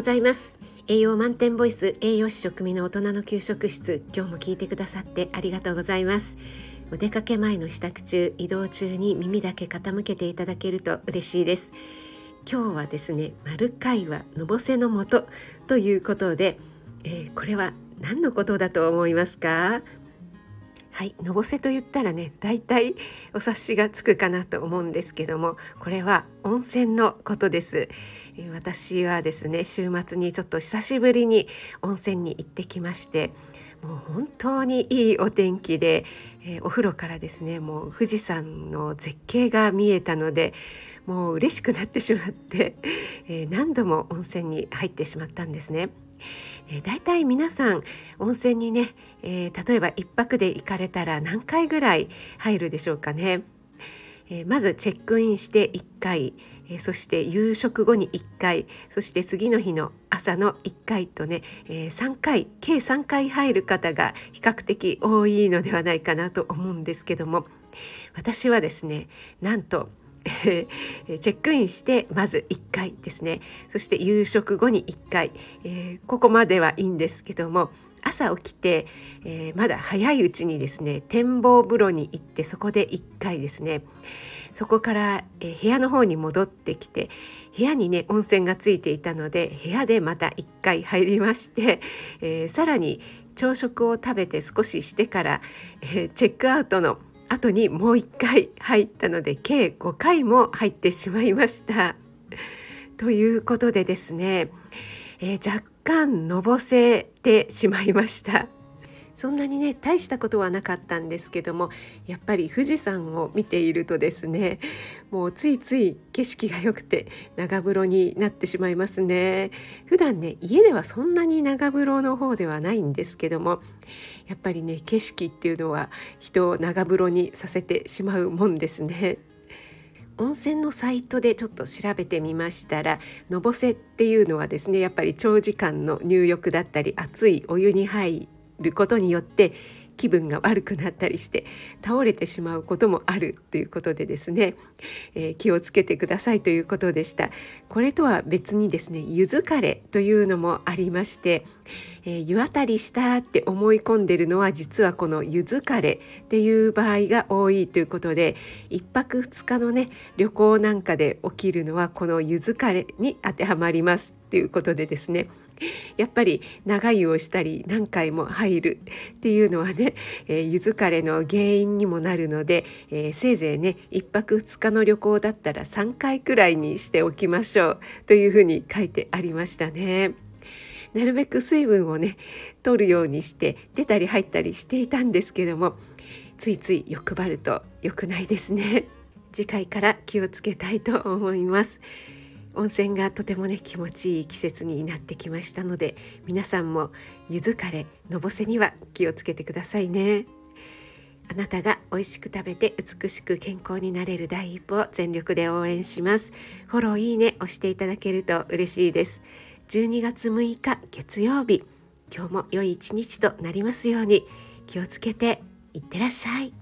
ございます。栄養満点ボイス栄養士食味の大人の給食室今日も聞いてくださってありがとうございます。お出かけ前の支度中移動中に耳だけ傾けていただけると嬉しいです。今日はですね丸会話のぼせのもとということで、えー、これは何のことだと思いますか？はいのぼせと言ったらねだいたいお察しがつくかなと思うんですけどもこれは温泉のことです私はですね週末にちょっと久しぶりに温泉に行ってきましてもう本当にいいお天気で、えー、お風呂からですねもう富士山の絶景が見えたのでもう嬉しくなってしまって、えー、何度も温泉に入ってしまったんですね。えー、だいたい皆さん温泉にね、えー、例えば1泊で行かれたら何回ぐらい入るでしょうかね。えー、まずチェックインして1回、えそして夕食後に1回そして次の日の朝の1回とね、え3回計3回入る方が比較的多いのではないかなと思うんですけども私はですねなんと チェックインしてまず1回ですね。そして夕食後に1回、えー、ここまではいいんですけども朝起きて、えー、まだ早いうちにですね展望風呂に行ってそこで1回ですね。そこから、えー、部屋の方に戻ってきて部屋にね温泉がついていたので部屋でまた1回入りまして、えー、さらに朝食を食べて少ししてから、えチェックアウトの後にもう1回入ったので計5回も入ってしまいました。ということでですね、えー、若干のぼせてしまいました。そんなにね大したことはなかったんですけどもやっぱり富士山を見ているとですねもうついつい景色が良くて長風呂になってしまいますね。普段ね家ではそんなに長風呂の方ではないんですけどもやっぱりね景色っていうのは人を長風呂にさせてしまうもんですね。温泉のサイトでちょっと調べてみましたらのぼせっていうのはですねやっぱり長時間の入浴だったり熱いお湯に入ってることによって気分が悪くなったりして倒れてしまうこともあるということでですね、えー、気をつけてくださいということでした。これとは別にですね柚子カレーというのもありまして、えー、湯あたりしたって思い込んでるのは実はこの柚子カレーっていう場合が多いということで1泊2日のね旅行なんかで起きるのはこの柚子カレーに当てはまりますということでですねやっぱり長湯をしたり何回も入るっていうのはね、えー、柚子枯れの原因にもなるので、えー、せいぜいね1泊2日の旅行だったら3回くらいにしておきましょうというふうに書いてありましたね。なるべく水分をね取るようにして出たり入ったりしていたんですけどもついつい欲張ると良くないですね。次回から気をつけたいと思います。温泉がとてもね気持ちいい季節になってきましたので皆さんも柚子カレーのぼせには気をつけてくださいねあなたが美味しく食べて美しく健康になれる第一歩を全力で応援しますフォローいいね押していただけると嬉しいです12月6日月曜日。今日も良い一日となりますように。気をつけていってらっしゃい。